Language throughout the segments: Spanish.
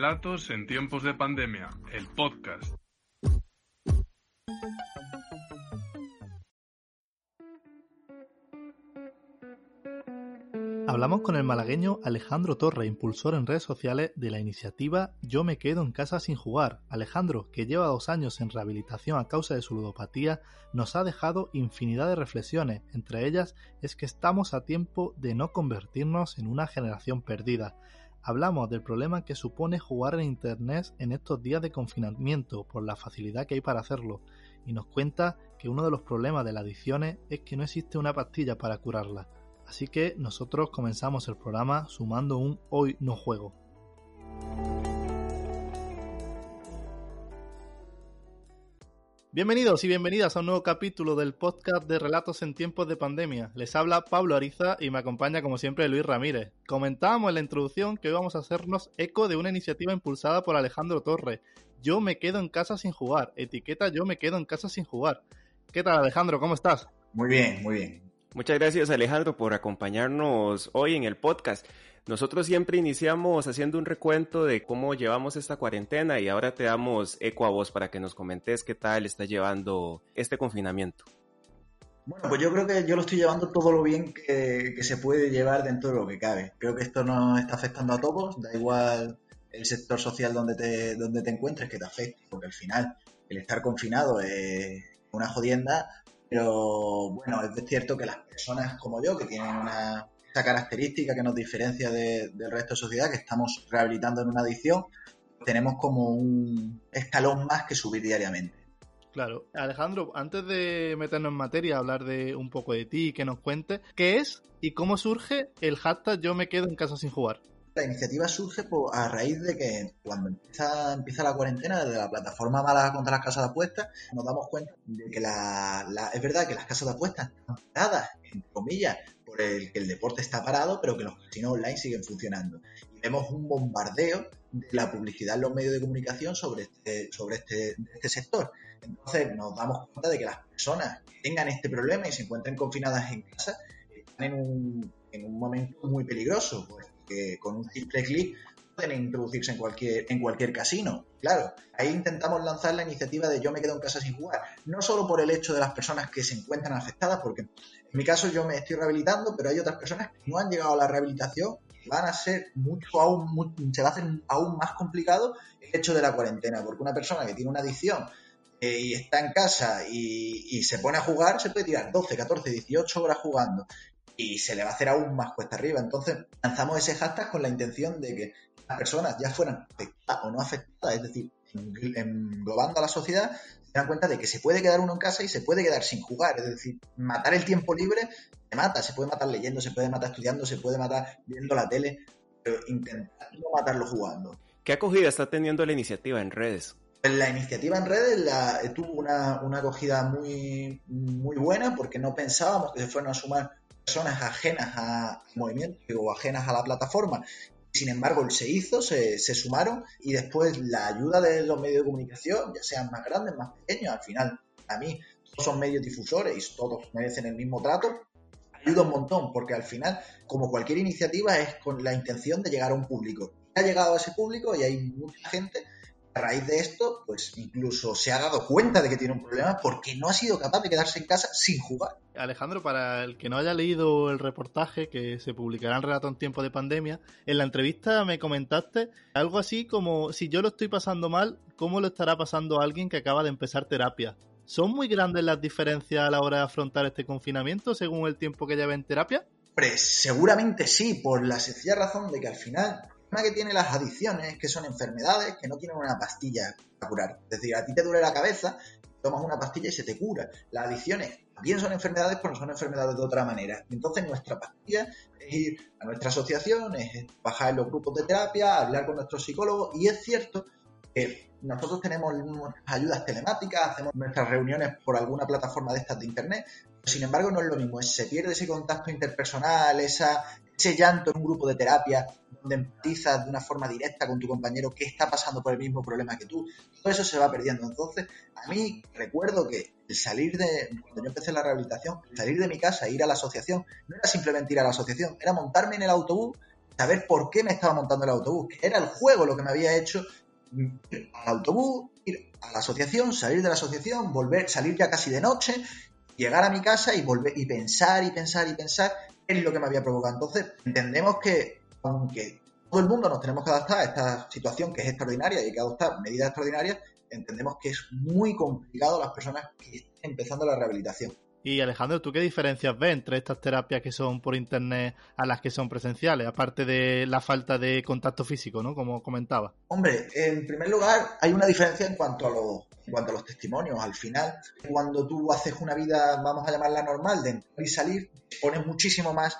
Relatos en tiempos de pandemia, el podcast. Hablamos con el malagueño Alejandro Torre, impulsor en redes sociales de la iniciativa Yo me quedo en casa sin jugar. Alejandro, que lleva dos años en rehabilitación a causa de su ludopatía, nos ha dejado infinidad de reflexiones. Entre ellas es que estamos a tiempo de no convertirnos en una generación perdida. Hablamos del problema que supone jugar en Internet en estos días de confinamiento por la facilidad que hay para hacerlo y nos cuenta que uno de los problemas de las adicciones es que no existe una pastilla para curarla Así que nosotros comenzamos el programa sumando un Hoy no juego. Bienvenidos y bienvenidas a un nuevo capítulo del podcast de Relatos en tiempos de pandemia. Les habla Pablo Ariza y me acompaña como siempre Luis Ramírez. Comentábamos en la introducción que hoy vamos a hacernos eco de una iniciativa impulsada por Alejandro Torre. Yo me quedo en casa sin jugar. Etiqueta Yo me quedo en casa sin jugar. ¿Qué tal Alejandro? ¿Cómo estás? Muy bien, muy bien. Muchas gracias Alejandro por acompañarnos hoy en el podcast. Nosotros siempre iniciamos haciendo un recuento de cómo llevamos esta cuarentena y ahora te damos eco a vos para que nos comentes qué tal está llevando este confinamiento. Bueno, pues yo creo que yo lo estoy llevando todo lo bien que, se puede llevar dentro de lo que cabe. Creo que esto nos está afectando a todos, da igual el sector social donde te, donde te encuentres que te afecte, porque al final el estar confinado es una jodienda, pero bueno, es cierto que las personas como yo, que tienen una, esa característica que nos diferencia del resto de sociedad, que estamos rehabilitando en una adicción, tenemos como un escalón más que subir diariamente. Claro. Alejandro, antes de meternos en materia, hablar de un poco de ti y que nos cuentes, ¿qué es y cómo surge el hashtag Yo me quedo en casa sin jugar? La iniciativa surge a raíz de que cuando empieza, empieza la cuarentena desde la plataforma Mala contra las casas de apuestas, nos damos cuenta de que la, es verdad que las casas de apuestas están paradas, entre comillas, por el que el deporte está parado, pero que los casinos online siguen funcionando. Y vemos un bombardeo de la publicidad en los medios de comunicación sobre este, sobre este, este sector. Entonces nos damos cuenta de que las personas que tengan este problema y se encuentren confinadas en casa están en un, en un momento muy peligroso, pues que con un simple clic pueden introducirse en cualquier, en cualquier casino. Claro, ahí intentamos lanzar la iniciativa de yo me quedo en casa sin jugar, no solo por el hecho de las personas que se encuentran afectadas, porque en mi caso yo me estoy rehabilitando, pero hay otras personas que no han llegado a la rehabilitación y van a ser mucho aún, se va a hacer aún más complicado el hecho de la cuarentena, porque una persona que tiene una adicción eh, y está en casa y, y, se pone a jugar, se puede tirar 12, 14, 18 horas jugando y se le va a hacer aún más cuesta arriba. Entonces lanzamos ese hashtag con la intención de que las personas ya fueran afectadas o no afectadas, es decir, englobando a la sociedad, se dan cuenta de que se puede quedar uno en casa y se puede quedar sin jugar. Es decir, matar el tiempo libre se mata, se puede matar leyendo, se puede matar estudiando, se puede matar viendo la tele, pero intentar no matarlo jugando. ¿Qué acogida está teniendo la iniciativa en redes? La iniciativa en redes la, tuvo una, una, acogida muy, muy buena porque no pensábamos que se fueran a sumar personas ajenas al movimiento o ajenas a la plataforma. Sin embargo, se hizo, se, sumaron y después la ayuda de los medios de comunicación, ya sean más grandes, más pequeños, al final, a mí, todos son medios difusores y todos merecen el mismo trato, ayuda un montón, porque al final, como cualquier iniciativa, es con la intención de llegar a un público. Ha llegado a ese público y hay mucha gente a raíz de esto, pues incluso se ha dado cuenta de que tiene un problema porque no ha sido capaz de quedarse en casa sin jugar. Alejandro, para el que no haya leído el reportaje que se publicará en Relato en tiempo de pandemia, en la entrevista me comentaste algo así como si yo lo estoy pasando mal, ¿cómo lo estará pasando alguien que acaba de empezar terapia? ¿Son muy grandes las diferencias a la hora de afrontar este confinamiento según el tiempo que lleve en terapia? Pues seguramente sí, por la sencilla razón de que al final que tiene las adicciones que son enfermedades que no tienen una pastilla para curar. Es decir, a ti te duele la cabeza, tomas una pastilla y se te cura. Las adicciones también son enfermedades, pero no son enfermedades de otra manera. Entonces, nuestra pastilla es ir a nuestra asociación, es bajar en los grupos de terapia, hablar con nuestros psicólogos, y es cierto que nosotros tenemos ayudas telemáticas, hacemos nuestras reuniones por alguna plataforma de estas de internet, sin embargo no es lo mismo, se pierde ese contacto interpersonal, ese llanto en un grupo de terapia empatizas de una forma directa con tu compañero que está pasando por el mismo problema que tú, todo eso se va perdiendo. Entonces, a mí recuerdo que el salir de, cuando yo empecé la rehabilitación, salir de mi casa e ir a la asociación, no era simplemente ir a la asociación, era montarme en el autobús, saber por qué me estaba montando el autobús, era el juego lo que me había hecho ir al autobús, ir a la asociación, salir de la asociación, volver, salir ya casi de noche, llegar a mi casa y volver y pensar y pensar y pensar qué es lo que me había provocado. Entonces, entendemos que aunque todo el mundo nos tenemos que adaptar a esta situación que es extraordinaria y hay que adoptar medidas extraordinarias, entendemos que es muy complicado las personas que están empezando la rehabilitación. Y Alejandro, ¿tú qué diferencias ves entre estas terapias que son por internet a las que son presenciales, aparte de la falta de contacto físico, ¿no? Como comentaba. Hombre, en primer lugar, hay una diferencia en cuanto a los, en cuanto a los testimonios. Al final, cuando tú haces una vida, vamos a llamarla normal, de entrar y salir, pones muchísimo más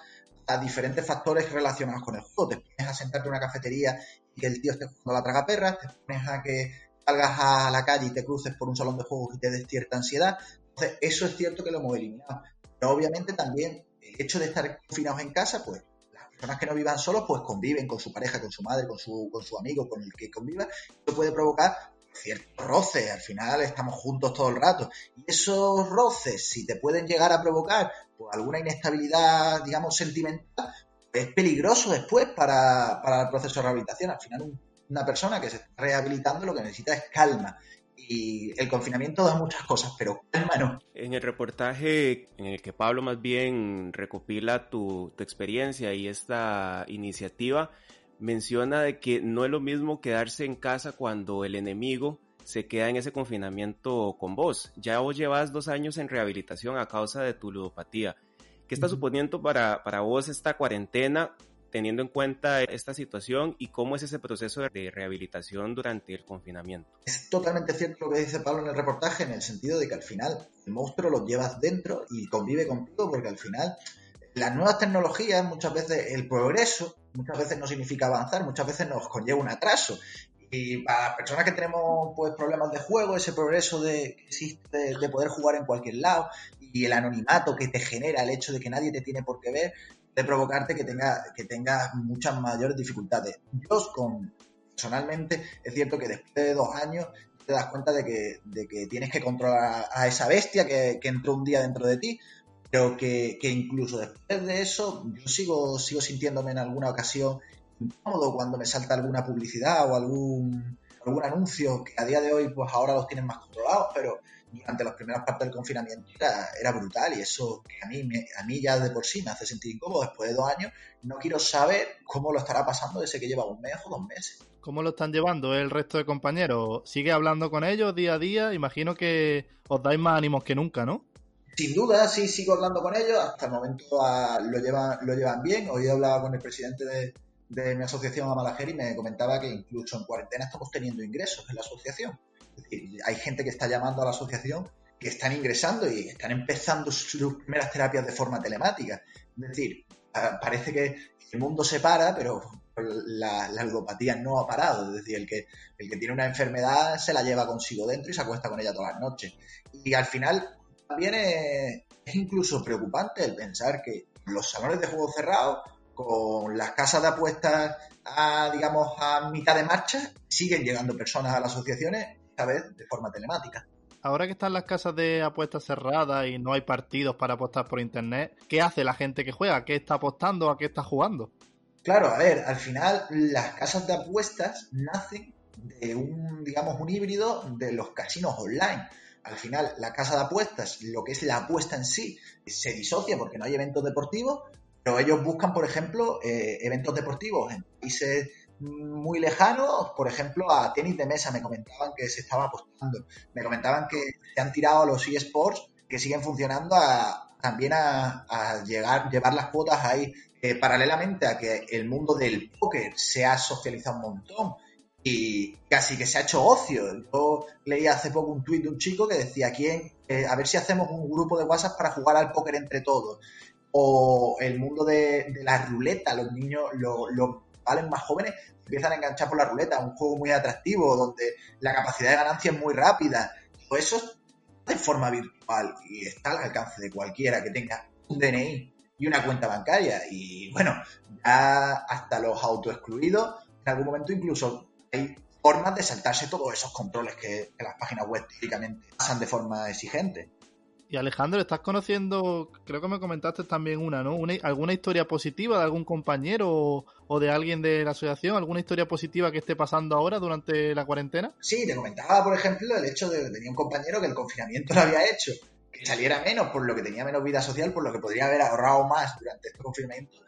a diferentes factores relacionados con el juego. Te pones a sentarte en una cafetería y que el tío esté jugando a la tragaperras, te pones a que salgas a la calle y te cruces por un salón de juegos y te des cierta ansiedad, entonces, eso es cierto que lo hemos eliminado. Pero obviamente también el hecho de estar confinados en casa, pues las personas que no vivan solos, pues conviven con su pareja, con su madre, con su, con su amigo, con el que conviva. Eso puede provocar ciertos roces. Al final estamos juntos todo el rato. Y esos roces, si te pueden llegar a provocar pues, alguna inestabilidad, digamos, sentimental, es peligroso después para, para el proceso de rehabilitación. Al final, una persona que se está rehabilitando lo que necesita es calma y el confinamiento da muchas cosas, pero calma En el reportaje en el que Pablo más bien recopila tu, tu experiencia y esta iniciativa, menciona de que no es lo mismo quedarse en casa cuando el enemigo se queda en ese confinamiento con vos. Ya vos llevas dos años en rehabilitación a causa de tu ludopatía. ¿Qué está suponiendo para, para vos esta cuarentena teniendo en cuenta esta situación y cómo es ese proceso de rehabilitación durante el confinamiento. Es totalmente cierto lo que dice Pablo en el reportaje, en el sentido de que al final el monstruo lo llevas dentro y convive contigo, porque al final las nuevas tecnologías, muchas veces el progreso, muchas veces no significa avanzar, muchas veces nos conlleva un atraso. Y para personas que tenemos pues, problemas de juego, ese progreso de, que existe de poder jugar en cualquier lado y el anonimato que te genera el hecho de que nadie te tiene por qué ver, de provocarte que tengas que tenga muchas mayores dificultades. Yo, con, personalmente, es cierto que después de dos años te das cuenta de que, de que tienes que controlar a esa bestia que, que entró un día dentro de ti, pero que, que, incluso después de eso yo sigo, sigo sintiéndome en alguna ocasión incómodo cuando me salta alguna publicidad o algún, algún anuncio que a día de hoy pues ahora los tienen más controlados, pero durante las primeras partes del confinamiento era, brutal y eso que a mí, a mí ya de por sí me hace sentir incómodo después de dos años. No quiero saber cómo lo estará pasando ese que lleva un mes o dos meses. ¿Cómo lo están llevando el resto de compañeros? ¿Sigue hablando con ellos día a día? Imagino que os dais más ánimos que nunca, ¿no? Sin duda, sí, sigo hablando con ellos. Hasta el momento ah, lo, llevan, lo llevan bien. Hoy hablaba con el presidente de, mi asociación Amalajer y me comentaba que incluso en cuarentena estamos teniendo ingresos en la asociación hay gente que está llamando a la asociación que están ingresando y están empezando sus primeras terapias de forma telemática. Es decir, parece que el mundo se para, pero la, ludopatía no ha parado. Es decir, el que, el que tiene una enfermedad se la lleva consigo dentro y se acuesta con ella todas las noches. Y al final también es, es incluso preocupante el pensar que los salones de juego cerrados, con las casas de apuestas a, digamos, a mitad de marcha, siguen llegando personas a las asociaciones vez de forma telemática. Ahora que están las casas de apuestas cerradas y no hay partidos para apostar por internet, ¿qué hace la gente que juega? ¿Qué está apostando? ¿A qué está jugando? Claro, a ver, al final las casas de apuestas nacen de un, digamos, un híbrido de los casinos online. Al final, la casa de apuestas, lo que es la apuesta en sí, se disocia porque no hay eventos deportivos, pero ellos buscan, por ejemplo, eh, eventos deportivos en países muy lejanos, por ejemplo, a tenis de mesa, me comentaban que se estaba apostando. Me comentaban que se han tirado a los eSports que siguen funcionando también a, llegar, llevar las cuotas ahí. Eh, paralelamente a que el mundo del póker se ha socializado un montón y casi que se ha hecho ocio. Yo leí hace poco un tuit de un chico que decía, ¿quién, eh, a ver si hacemos un grupo de WhatsApp para jugar al póker entre todos. O el mundo de, la ruleta, los niños, los más jóvenes empiezan a enganchar por la ruleta, un juego muy atractivo, donde la capacidad de ganancia es muy rápida. Todo eso de forma virtual y está al alcance de cualquiera que tenga un DNI y una cuenta bancaria. Y bueno, ya hasta los autoexcluidos, en algún momento incluso hay formas de saltarse todos esos controles que, que las páginas web típicamente pasan de forma exigente. Y Alejandro, ¿estás conociendo, creo que me comentaste también una, ¿no? ¿Alguna historia positiva de algún compañero o, de alguien de la asociación? ¿Alguna historia positiva que esté pasando ahora durante la cuarentena? Sí, te comentaba, por ejemplo, el hecho de que tenía un compañero que el confinamiento lo había hecho, que saliera menos, por lo que tenía menos vida social, por lo que podría haber ahorrado más durante este confinamiento.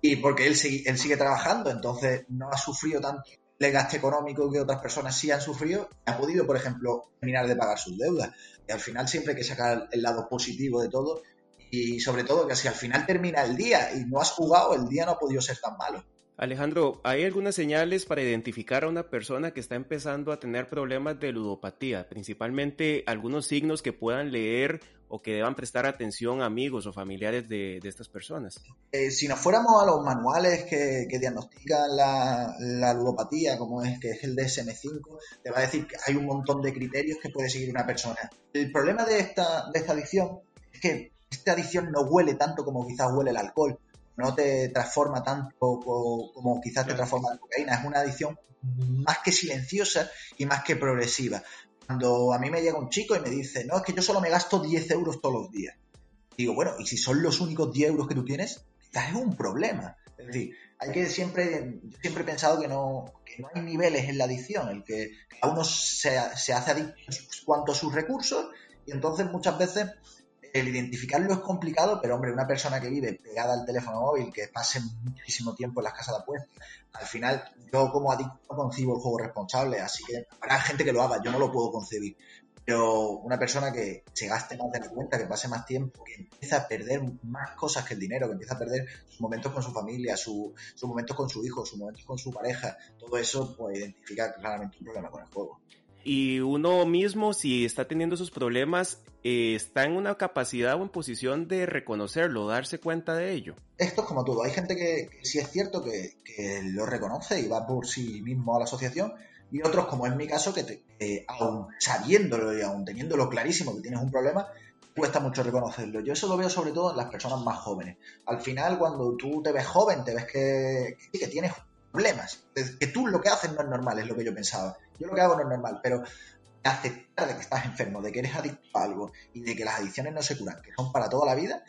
Y porque él, él sigue trabajando, entonces no ha sufrido tanto el gasto económico que otras personas sí han sufrido, ha podido, por ejemplo, terminar de pagar sus deudas. Y al final siempre hay que sacar el lado positivo de todo y sobre todo que si al final termina el día y no has jugado, el día no ha podido ser tan malo. Alejandro, ¿hay algunas señales para identificar a una persona que está empezando a tener problemas de ludopatía? Principalmente algunos signos que puedan leer o que deban prestar atención a amigos o familiares de, estas personas. Eh, si nos fuéramos a los manuales que, diagnostican la, ludopatía, como es que es el DSM5, te va a decir que hay un montón de criterios que puede seguir una persona. El problema de esta, de esta adicción es que esta adicción no huele tanto como quizás huele el alcohol no te transforma tanto como quizás te transforma la cocaína. Es una adicción más que silenciosa y más que progresiva. Cuando a mí me llega un chico y me dice, no, es que yo solo me gasto 10 euros todos los días. Digo, bueno, y si son los únicos 10 euros que tú tienes, quizás es un problema. Es decir, hay que siempre, yo siempre he pensado que no, que no hay niveles en la adicción, el que cada uno se, se hace adicto cuanto a sus recursos y entonces muchas veces el identificarlo es complicado, pero hombre, una persona que vive pegada al teléfono móvil, que pase muchísimo tiempo en las casas de apuestas, al final yo como adicto no concibo el juego responsable, así que habrá gente que lo haga, yo no lo puedo concebir. Pero una persona que se gaste más de la cuenta, que pase más tiempo, que empieza a perder más cosas que el dinero, que empieza a perder sus momentos con su familia, sus momentos con su hijo, sus momentos con su pareja, todo eso pues identifica claramente un problema con el juego y uno mismo, si está teniendo esos problemas, eh, está en una capacidad o en posición de reconocerlo, darse cuenta de ello. Esto es como todo. Hay gente que, sí es cierto que, lo reconoce y va por sí mismo a la asociación, y otros, como en mi caso, que aún sabiéndolo y aún teniéndolo clarísimo que tienes un problema, cuesta mucho reconocerlo. Yo eso lo veo sobre todo en las personas más jóvenes. Al final, cuando tú te ves joven, te ves que, que tienes problemas. Que tú lo que haces no es normal, es lo que yo pensaba. Yo lo que hago no es normal, pero aceptar de que estás enfermo, de que eres adicto a algo y de que las adicciones no se curan, que son para toda la vida,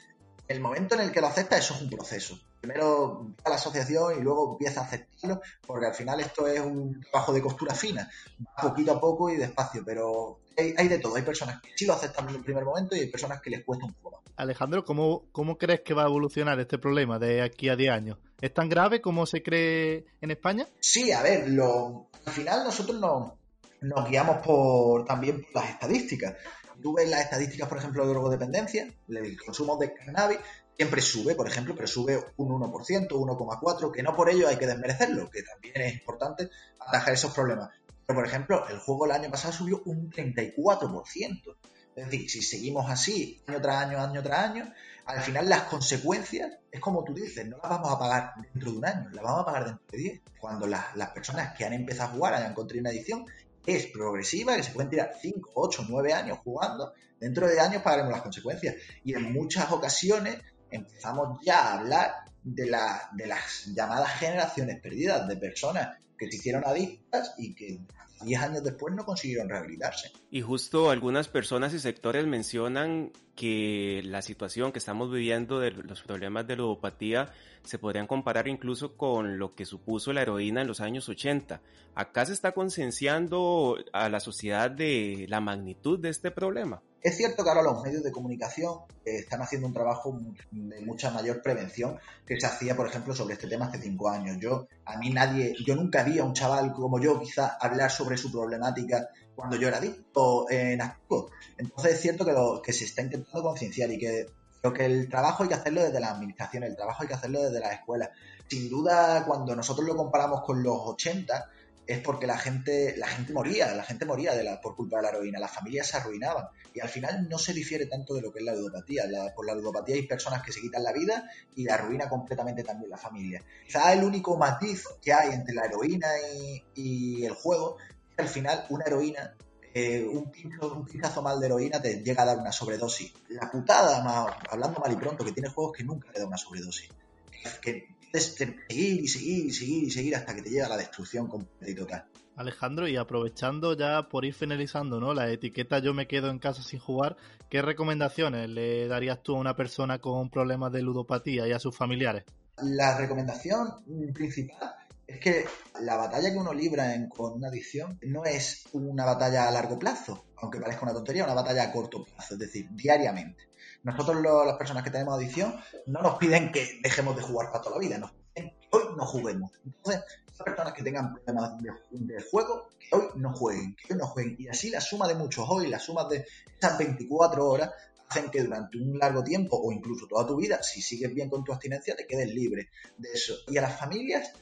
el momento en el que lo aceptas, eso es un proceso. Primero va a la asociación y luego empieza a aceptarlo, porque al final esto es un trabajo de costura fina, poquito a poco y despacio, pero hay, de todo. Hay personas que sí lo aceptan en el primer momento y hay personas que les cuesta un poco Alejandro, ¿cómo, ¿cómo crees que va a evolucionar este problema de aquí a 10 años? ¿Es tan grave como se cree en España? Sí, a ver, lo, al final nosotros nos, nos guiamos por también por las estadísticas. Tú ves las estadísticas, por ejemplo, de drogodependencia, el consumo de cannabis siempre sube, por ejemplo, pero sube un 1%, 1,4%, que no por ello hay que desmerecerlo, que también es importante atajar esos problemas. Pero, por ejemplo, el juego el año pasado subió un 34%. Es decir, si seguimos así año tras año, año tras año, al final las consecuencias, es como tú dices, no las vamos a pagar dentro de un año, las vamos a pagar dentro de 10. Cuando las, las personas que han empezado a jugar hayan encontrado una edición, es progresiva, que se pueden tirar 5, 8, 9 años jugando, dentro de años pagaremos las consecuencias. Y en muchas ocasiones empezamos ya a hablar de, la, de las llamadas generaciones perdidas, de personas que se hicieron adictas y que 10 años después no consiguieron rehabilitarse. Y justo algunas personas y sectores mencionan que la situación que estamos viviendo de los problemas de ludopatía se podrían comparar incluso con lo que supuso la heroína en los años 80. Acá se está concienciando a la sociedad de la magnitud de este problema. Es cierto que ahora los medios de comunicación eh, están haciendo un trabajo de mucha mayor prevención que se hacía, por ejemplo, sobre este tema hace cinco años. Yo, a mí nadie, yo nunca vi a un chaval como yo quizá hablar sobre su problemática cuando yo era adicto en activo. Entonces es cierto que, lo, que se está intentando concienciar y que creo que el trabajo hay que hacerlo desde la administración, el trabajo hay que hacerlo desde las escuelas. Sin duda, cuando nosotros lo comparamos con los 80, es porque la gente, la gente moría, la gente moría la, por culpa de la heroína, las familias se arruinaban. Y al final no se difiere tanto de lo que es la ludopatía. por la ludopatía hay personas que se quitan la vida y la arruina completamente también la familia. Quizá el único matiz que hay entre la heroína y, el juego es que al final una heroína, eh, un, pinchazo mal de heroína te llega a dar una sobredosis. La putada, hablando mal y pronto, que tiene juegos que nunca le da una sobredosis. Seguir y seguir y seguir y seguir hasta que te llega la destrucción completa y total. Alejandro, y aprovechando ya por ir finalizando, ¿no? La etiqueta yo me quedo en casa sin jugar, ¿qué recomendaciones le darías tú a una persona con problemas de ludopatía y a sus familiares? La recomendación principal es que la batalla que uno libra con una adicción no es una batalla a largo plazo, aunque parezca una tontería, una batalla a corto plazo, es decir, diariamente. Nosotros, las personas que tenemos adicción, no nos piden que dejemos de jugar para toda la vida, nos piden que hoy no juguemos. Entonces, las personas que tengan problemas de, juego, que hoy no jueguen, que hoy no jueguen. Y así la suma de muchos hoy, la suma de esas 24 horas, hacen que durante un largo tiempo o incluso toda tu vida, si sigues bien con tu abstinencia, te quedes libre de eso. Y a las familias,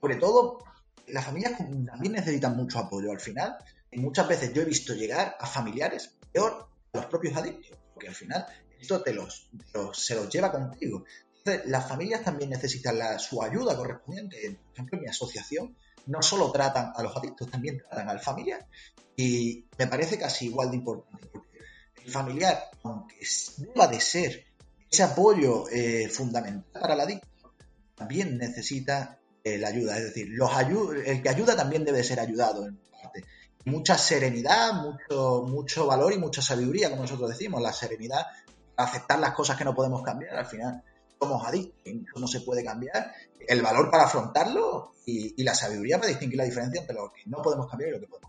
sobre todo, las familias también necesitan mucho apoyo al final. Y muchas veces yo he visto llegar a familiares peor a los propios adictos, porque al final esto te los, se los lleva contigo. Entonces, las familias también necesitan la, su ayuda correspondiente. Por ejemplo, en mi asociación no solo tratan a los adictos, también tratan al familiar. Y me parece casi igual de importante, porque el familiar, aunque deba de ser ese apoyo eh, fundamental para el adicto, también necesita eh, la ayuda. Es decir, los el que ayuda también debe ser ayudado en parte. Mucha serenidad, mucho, mucho valor y mucha sabiduría, como nosotros decimos. La serenidad aceptar las cosas que no podemos cambiar, al final somos adictos, no se puede cambiar, el valor para afrontarlo y, la sabiduría para distinguir la diferencia entre lo que no podemos cambiar y lo que podemos.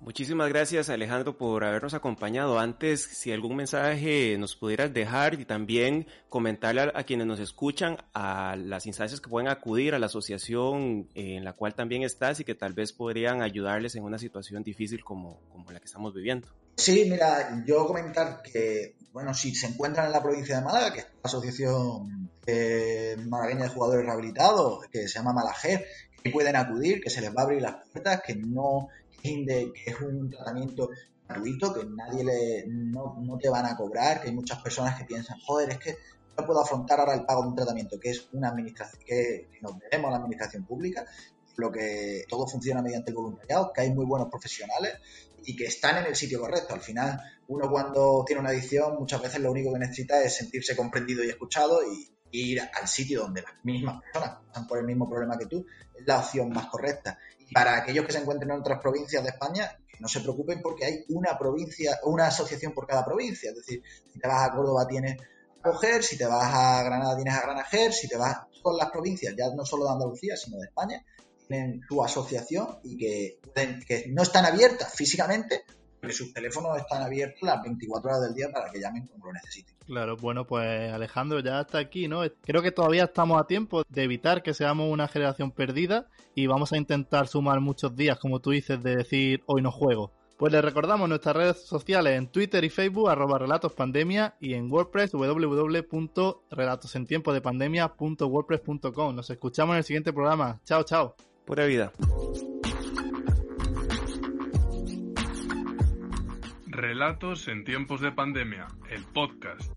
Muchísimas gracias Alejandro por habernos acompañado. Antes, si algún mensaje nos pudieras dejar y también comentarle a, quienes nos escuchan a las instancias que pueden acudir a la asociación en la cual también estás y que tal vez podrían ayudarles en una situación difícil como, como la que estamos viviendo. Sí, mira, yo comentar que, bueno, si se encuentran en la provincia de Málaga, que es la Asociación eh, Malagueña de Jugadores Rehabilitados, que se llama Malajer, que pueden acudir, que se les va a abrir las puertas, que no que es un tratamiento gratuito, que nadie le, no, te van a cobrar, que hay muchas personas que piensan, joder, es que no puedo afrontar ahora el pago de un tratamiento, que es una administración, que, nos debemos a la administración pública, lo que todo funciona mediante el voluntariado, que hay muy buenos profesionales y que están en el sitio correcto. Al final, uno cuando tiene una adicción muchas veces lo único que necesita es sentirse comprendido y escuchado y, ir al sitio donde las mismas personas están por el mismo problema que tú, es la opción más correcta. Para aquellos que se encuentren en otras provincias de España, que no se preocupen porque hay una provincia, una asociación por cada provincia. Es decir, si te vas a Córdoba tienes a Coger, si te vas a Granada tienes a Granajer, si te vas con las provincias, ya no solo de Andalucía, sino de España, tienen su asociación y que, que no están abiertas físicamente, pero sus teléfonos están abiertos las 24 horas del día para que llamen cuando lo necesiten. Claro, bueno, pues Alejandro, ya está aquí, ¿no? Creo que todavía estamos a tiempo de evitar que seamos una generación perdida y vamos a intentar sumar muchos días, como tú dices, de decir hoy no juego. Pues les recordamos nuestras redes sociales en Twitter y Facebook, arroba relatospandemia, y en WordPress, www.relatosentiempodepandemia.wordpress.com. Nos escuchamos en el siguiente programa. Chao, chao. Pura vida. Relatos en tiempos de pandemia, el podcast.